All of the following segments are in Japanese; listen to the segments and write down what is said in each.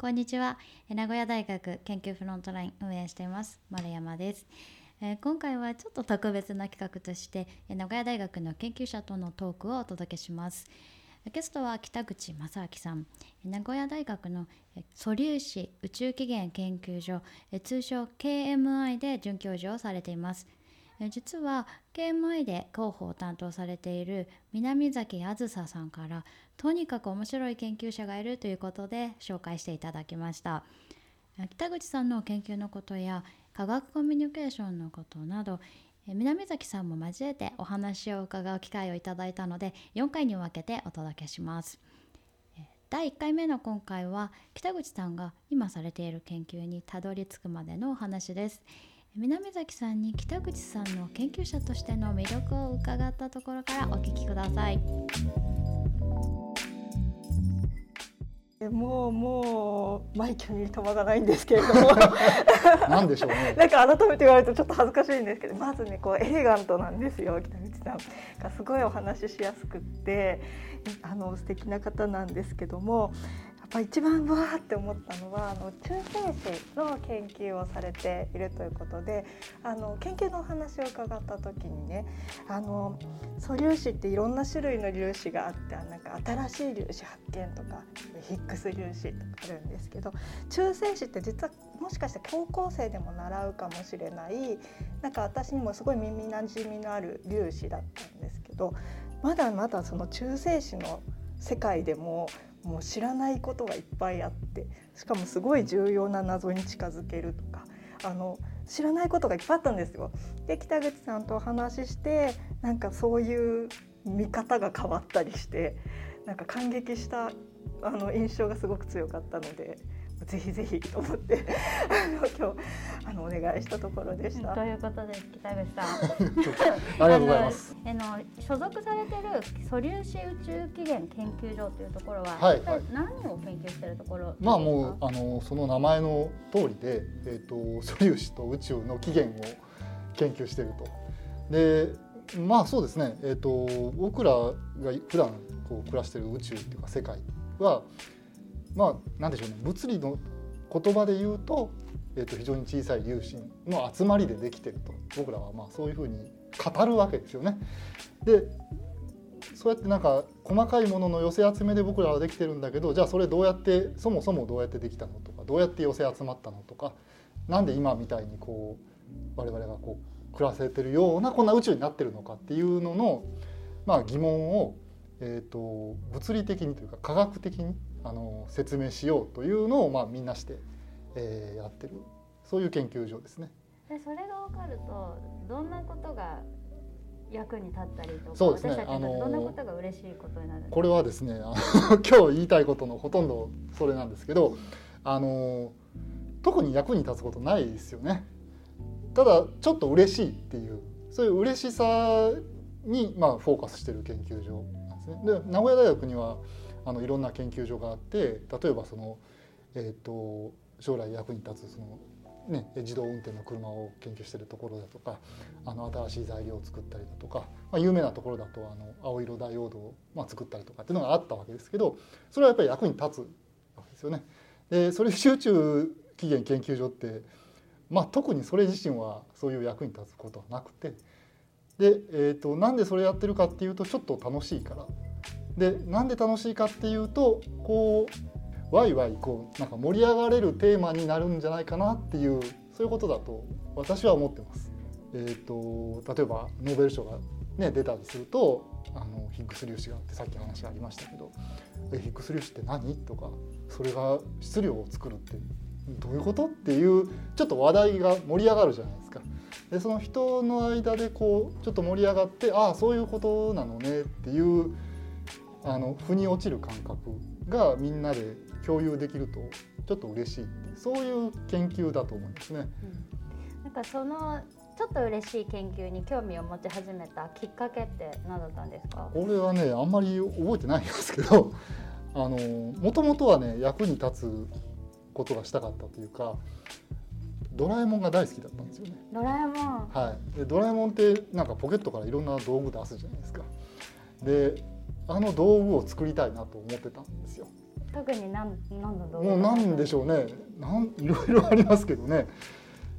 こんにちは。名古屋大学研究フロントライン運営しています丸山です。えー、今回はちょっと特別な企画として名古屋大学の研究者とのトークをお届けします。ゲストは北口正明さん名古屋大学の素粒子宇宙起源研究所通称 KMI で准教授をされています実は KMI で広報を担当されている南崎あずささんからとにかく面白い研究者がいるということで紹介していただきました。北口さんの研究のことや科学コミュニケーションのことなど南崎さんも交えてお話を伺う機会をいただいたので4回に分けてお届けします。第1回目の今回は北口さんが今されている研究にたどり着くまでのお話です。南崎さんに北口さんの研究者としての魅力を伺ったところからお聞きください。もうもうマイケルに止まらないんですけれども。なんでしょうね。なんか改めて言われるとちょっと恥ずかしいんですけどまずねこうエレガントなんですよ北口さん。がすごいお話ししやすくってあの素敵な方なんですけどもまあ、一番わーって思ったのはあの中性子の研究をされているということであの研究のお話を伺った時にねあの素粒子っていろんな種類の粒子があってなんか新しい粒子発見とかヒックス粒子とかあるんですけど中性子って実はもしかして高校生でも習うかもしれないなんか私にもすごい耳なじみのある粒子だったんですけどまだまだその中性子の世界でももう知らないことがいっぱいあってしかもすごい重要な謎に近づけるとかあの知らないことがいっぱいあったんですよ。で北口さんとお話ししてなんかそういう見方が変わったりしてなんか感激したあの印象がすごく強かったのでぜひぜひと思ってあの今日あのお願いしたところでした。ということで北口さん ありがとうございます。あの所属されてる素粒子宇宙起源研究所というところは、はい、何を研究しているところまあもうあのその名前の通りで、えっ、ー、と素粒子と宇宙の起源を研究していると。でまあそうですね、えーと、と僕らが普段こう暮らしている宇宙っていうか世界はまあ何でしょうね物理の言葉で言うと,、えー、と非常に小さい粒子の集まりでできてると僕らはまあそういうふうに語るわけですよね。でそうやってなんか細かいものの寄せ集めで僕らはできてるんだけどじゃあそれどうやってそもそもどうやってできたのとかどうやって寄せ集まったのとかなんで今みたいにこう我々がこう暮らせてるようなこんな宇宙になってるのかっていうのの、まあ、疑問を、えーと物理的にというか科学的にあの説明しようというのを、まあ、みんなして、えー、やってるそういう研究所ですね。でそれが分かるとどんなことが役に立ったりとかそうですねあのどんなことが嬉しいことになるこれはですね 今日言いたいことのほとんどそれなんですけどあの特に役に立つことないですよね。ただちょっと嬉しいっていうそういう嬉しさに、まあ、フォーカスしてる研究所なんですね。で名古屋大学にはあのいろんな研究所があって例えばその、えーと、将来役に立つその、ね、自動運転の車を研究してるところだとかあの新しい材料を作ったりだとか、まあ、有名なところだとあの青色ダイオードを、まあ、作ったりとかっていうのがあったわけですけどそれはやっぱり役に立つわけですよね。でそれ集中起源研究所って、まあ、特にそれ自身はそういう役に立つことはなくてで、えーとなんでそれやってるかっていうとちょっと楽しいからでなんで楽しいかっていうとこうワイワイこうなんか盛り上がれるテーマになるんじゃないかなっていうそういうことだと私は思ってます。えーと、例えばノーベル賞が、ね、出たりするとあのヒッグス粒子があってさっき話がありましたけど「えヒッグス粒子って何?」とか「それが質量を作るってどういうこと?」っていうちょっと話題が盛り上がるじゃないですか。でその人の間でこうちょっと盛り上がってああそういうことなのねっていうあの腑に落ちる感覚がみんなで共有できるとちょっと嬉しいそういう研究だと思うんですね。うん、なんかそのちょっと嬉しい研究に興味を持ち始めたきっかけって何だったんですか？これはねあんまり覚えてないんですけど あのもともとはね役に立つことがしたかったというかドラえもんが大好きだったんですよね。ドラえもんはいでドラえもんってなんかポケットからいろんな道具出すじゃないですか。であの道具を作りたいなと思ってたんですよ。特に何何の道具？もうなんでしょうね。なんいろいろありますけどね。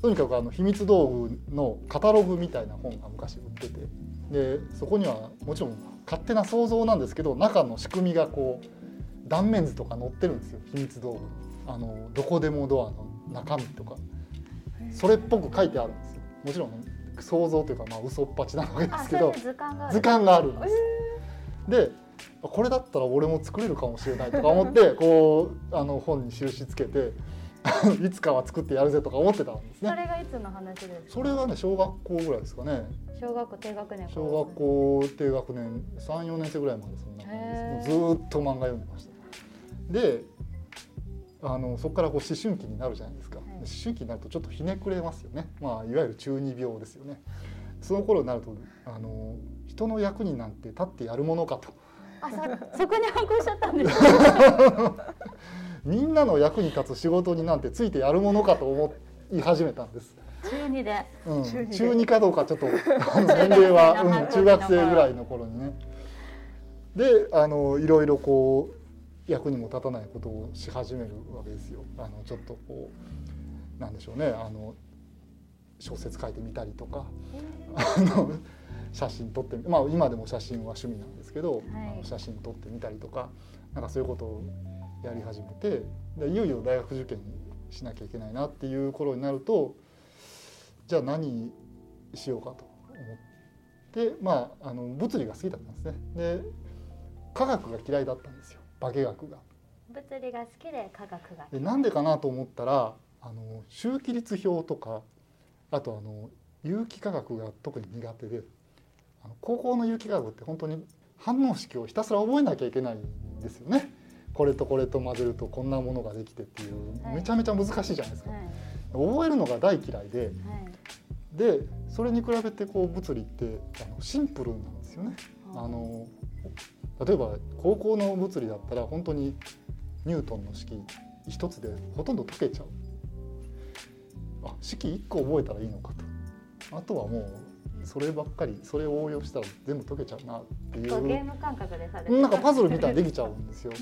とにかくあの秘密道具のカタログみたいな本が昔売ってて。でそこにはもちろん勝手な想像なんですけど中の仕組みがこう断面図とか載ってるんですよ。秘密道具。あのどこでもドアの中身とか。それっぽく書いてあるんですよ。もちろん想像というかまあ嘘っぱちなわけですけど。図鑑があるんです。でこれだったら俺も作れるかもしれないとか思ってこうあの本に印つけて いつかは作ってやるぜとか思ってたんですそね。れがいつの話ですか？それはね小学校ぐらいですかね。小学校低学年小学校低学年34年生ぐらいまでそんな感じです。ずーっと漫画読んでました。であのそこからこう思春期になるじゃないですか、い。思春期になるとちょっとひねくれますよね、まあ、いわゆる中二病ですよねその頃になるとあの人の役になんて立ってやるものかと。あそそこに反抗しちゃったんですか みんなの役に立つ仕事になんてついてやるものかと思い始めたんです、中二で。うん、中二かどうかちょっと 年齢は、うん、中学生ぐらいの頃にね。であのいろいろこう役にも立たないことをし始めるわけですよ。あのちょっとこうなんでしょうね。あの小説書いてみたりとかあの写真撮ってみまあ今でも写真は趣味なんですけど、はい。あの写真撮ってみたりとかなんかそういうことをやり始めてでいよいよ大学受験しなきゃいけないなっていう頃になるとじゃあ何しようかと思ってまああの物理が好きだったんですね。で科学が嫌いだったんですよ。化学が。物理が好きで科学が。でなんでかなと思ったらあの周期率表とかあとあの有機化学が特に苦手で高校の有機化学って本当に反応式をひたすら覚えなきゃいけないんですよね。これとこれと混ぜるとこんなものができてっていうはいめちゃめちゃ難しいじゃないですか。はい覚えるのが大嫌いではいでそれに比べてこう物理ってあのシンプルなんですよね。あの例えば高校の物理だったら本当にニュートンの式一つでほとんど解けちゃうあ式1個覚えたらいいのかと。あとはもうそればっかりそれを応用したら全部解けちゃうなっていこうゲーうム感覚でさなんかパズルみたいにできちゃう。んですよ。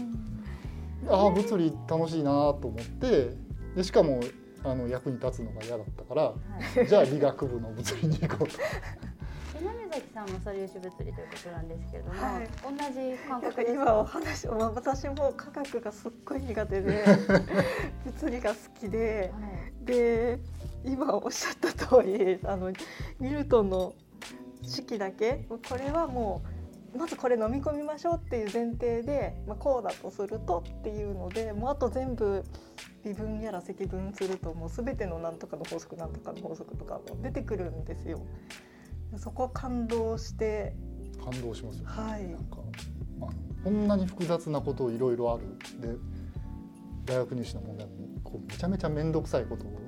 うん。ああ物理楽しいなと思ってでしかもあの役に立つのが嫌だったからはい。じゃあ理学部の物理に行こうと。稲崎さんも素粒子物理ということなんですけれども、はい。同じ感覚です今お話、まあ、私も科学がすっごい苦手で 物理が好きではい。で今おっしゃった通りあのニュートンの式だけこれはもうまずこれ飲み込みましょうっていう前提で、まあ、こうだとするとっていうのでもうあと全部微分やら積分するともう全てのなんとかの法則なんとかの法則とかも出てくるんですよ。そこ感動して。感動しますよ、はい。なんかあのこんなに複雑なこといろいろある。で大学入試の問題もこうめちゃめちゃ面倒くさいことを、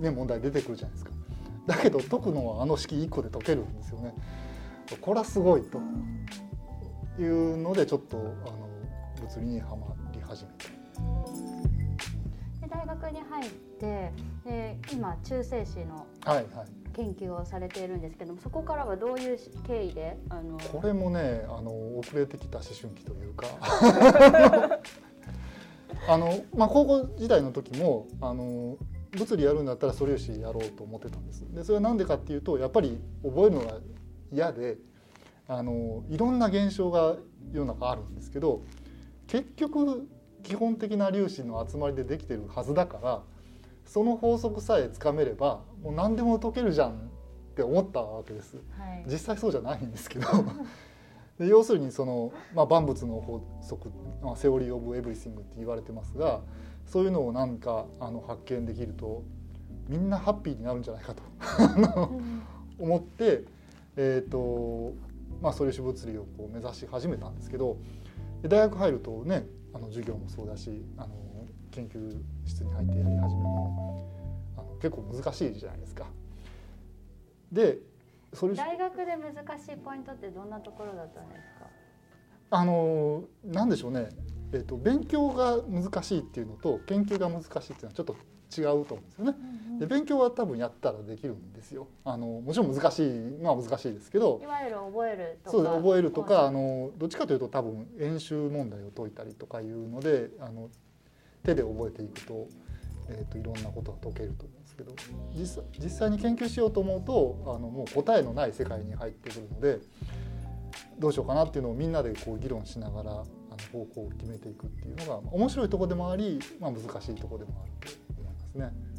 ね、問題出てくるじゃないですか。だけど解くのはあの式1個で解けるんですよね。これはすごいというのでちょっとあの物理にはまり始めたで大学に入ってで今中性子のはいはい研究をされているんですけどもそこからはどういう経緯であのこれもねあの遅れてきた思春期というか。あの、まあ、高校時代の時もあの物理やるんだったら素粒子やろうと思ってたんです。でそれは何でかっていうとやっぱり覚えるのが嫌であのいろんな現象が世の中あるんですけど結局基本的な粒子の集まりでできてるはずだからその法則さえつかめればもう何でも解けるじゃんって思ったわけです。はい。実際そうじゃないんですけど。で要するにその、まあ、万物の法則、まあ、 theory of everything って言われてますがそういうのをなんかあの発見できるとみんなハッピーになるんじゃないかと。思って、えーとまあ、素粒子物理をこう目指し始めたんですけどで大学入るとねあの授業もそうだしあの研究室に入ってやり始めもあの結構難しいじゃないですか。で素粒子大学で難しいポイントってどんなところだったんですか？あのなんでしょうね。えー、と勉強が難しいっていうのと研究が難しいっていうのはちょっと違うと思うんですよね。で勉強は多分やったらできるんですよ。あのもちろん難しいのは難しいですけど。いわゆる覚えるとか。そうです。覚えるとかあのどっちかというと多分演習問題を解いたりとかいうのであの手で覚えていくと,、えー、といろんなことが解けると思うんですけど実際実際に研究しようと思うとあのもう答えのない世界に入ってくるのでどうしようかなっていうのをみんなでこう議論しながらあの方向を決めていくっていうのが面白いところでもあり、まあ、難しいところでもあると思いますね。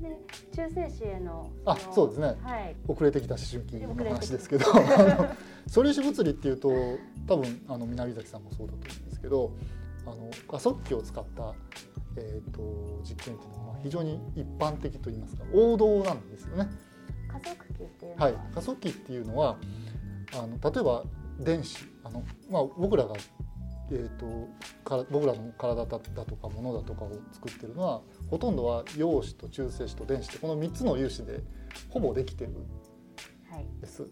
で中世史へのあのそうですねはい遅れてきた思春期の話ですけど素粒子物理っていうと多分あの南崎さんもそうだと思うんですけどあの加速器を使った、えー、と実験っていうのは非常に一般的といいますか王道なんですよね。加速器っていうのは？い、加速器っていうのはあの例えば電子あの、まあ、僕らが、えー、とから僕らの体だだとか物だとかを作ってるのはほとんどは陽子と中性子と電子とこの3つの粒子でほぼできてるはいです。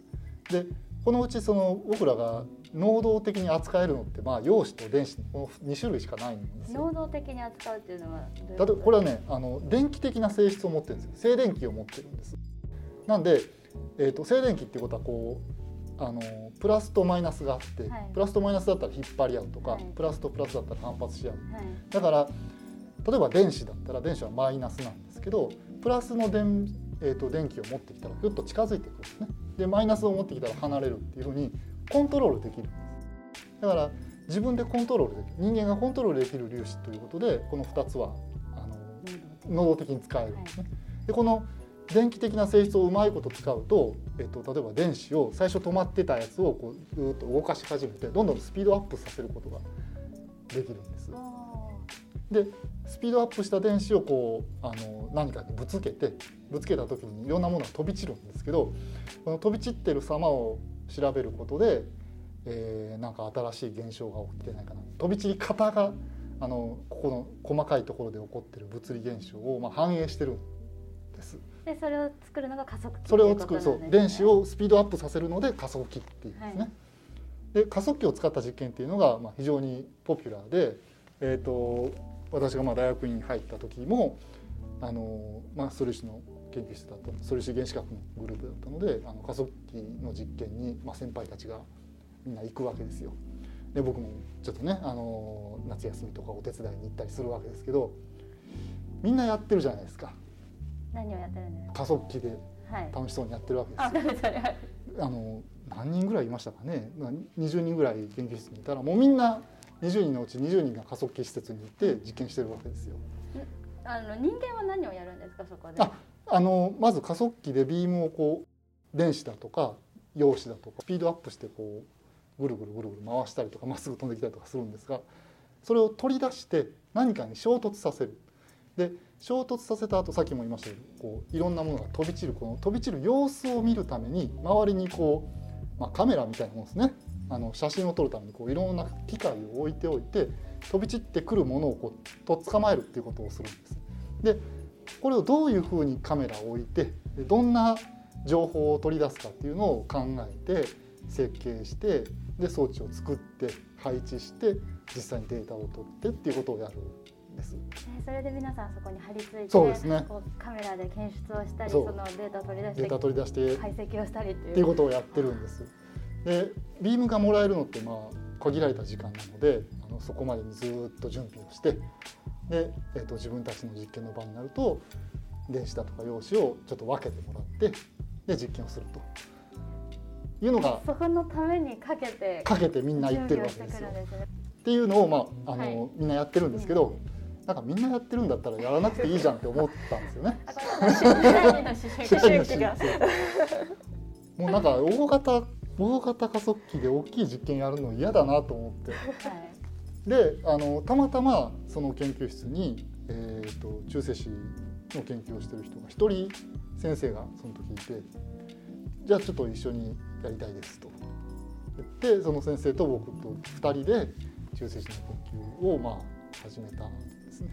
でこのうちその僕らが能動的に扱えるのってまあ陽子と電子のこの2種類しかないんですよ。能動的に扱うっていうのはどういう例えばこれはねあの電気的な性質を持ってるんです。よ静電気を持ってるんです。なんで、えー、と静電気っていうことはこうあのプラスとマイナスがあって、はい。プラスとマイナスだったら引っ張り合うとか、はい。プラスとプラスだったら反発し合う。はい。だから例えば電子だったら電子はマイナスなんですけどプラスの電,、えー、と電気を持ってきたらふっと近づいてくるんですね。でマイナスを持ってきたら離れるっていうふうにコントロールできるんです。だから自分でコントロールできる。人間がコントロールできる粒子ということでこの2つはあの能動的に使えるんですね。でこの電気的な性質をうまいこと使うと、えっと、例えば電子を最初止まってたやつをこうずーっと動かし始めてどんどんスピードアップさせることができるんです。でスピードアップした電子をこうあの何かにぶつけてぶつけた時にいろんなものが飛び散るんですけどこの飛び散ってる様を調べることで、えーなんか新しい現象が起きてないかな飛び散り方があのここの細かいところで起こってる物理現象を、まあ、反映してるんです。でそれを作るのが加速器それを作るそう電子をスピードアップさせるので加速器っていうんですね。はいで加速器を使った実験っていうのがまあ非常にポピュラーで、えー、と私がまあ大学院に入った時もあの、まあ、素粒子の研究室だった素粒子原子学のグループだったのであの加速器の実験に、まあ、先輩たちがみんな行くわけですよ。で僕もちょっとねあの夏休みとかお手伝いに行ったりするわけですけどみんなやってるじゃないですか。何をやってるんですか？加速器ではい。楽しそうにやってるわけですはいあの何人ぐらいいましたかね。まあ20人ぐらい研究室にいたらもうみんな20人のうち20人が加速器施設に行って実験してるわけですよ。あの人間は何をやるんですかそこで？ああのまず加速器でビームをこう電子だとか陽子だとかスピードアップしてこうぐるぐるぐるぐる回したりとかまっすぐ飛んできたりとかするんですがそれを取り出して何かに衝突させる。で衝突させた後さっきも言いましたけどこういろんなものが飛び散るこの飛び散る様子を見るために周りにこう、まあ、カメラみたいなもんですねあの写真を撮るためにこういろんな機械を置いておいて飛び散ってくるものをこうと捕まえるっていうことをするんです。でこれをどういうふうにカメラを置いてでどんな情報を取り出すかっていうのを考えて設計してで装置を作って配置して実際にデータを取ってっていうことをやるんです。えそれで皆さんそこに貼り付いてそうですねこうカメラで検出をしたりそのデータを取り出しデータて取り出して解析をしたりっていうことをやってるんです。でビームがもらえるのってまあ限られた時間なのであのそこまでにずっと準備をしてで、えー、と自分たちの実験の場になると電子だとか陽子をちょっと分けてもらってで実験をすると。いうのがそこのためにかけてかけてみんな言ってるわけ準ですよ。ね。っていうのを、まああのはい。みんなやってるんですけど、なんかみんなやってるんだったらやらなくていいじゃんって思ったんですよね。もうなんか大型大型加速器で大きい実験やるの嫌だなと思って。はい。であのたまたまその研究室に、えー、と中性子の研究をしてる人が一人先生がその時いてじゃあちょっと一緒にやりたいですと。言ってその先生と僕と2人で中性子の研究をまあ始めたんですね。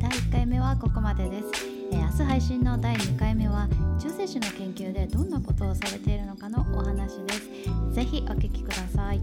第1回目はここまでです明日配信の第2回目は中性子の研究でどんなことをされているのかのお話です。ぜひお聞きください。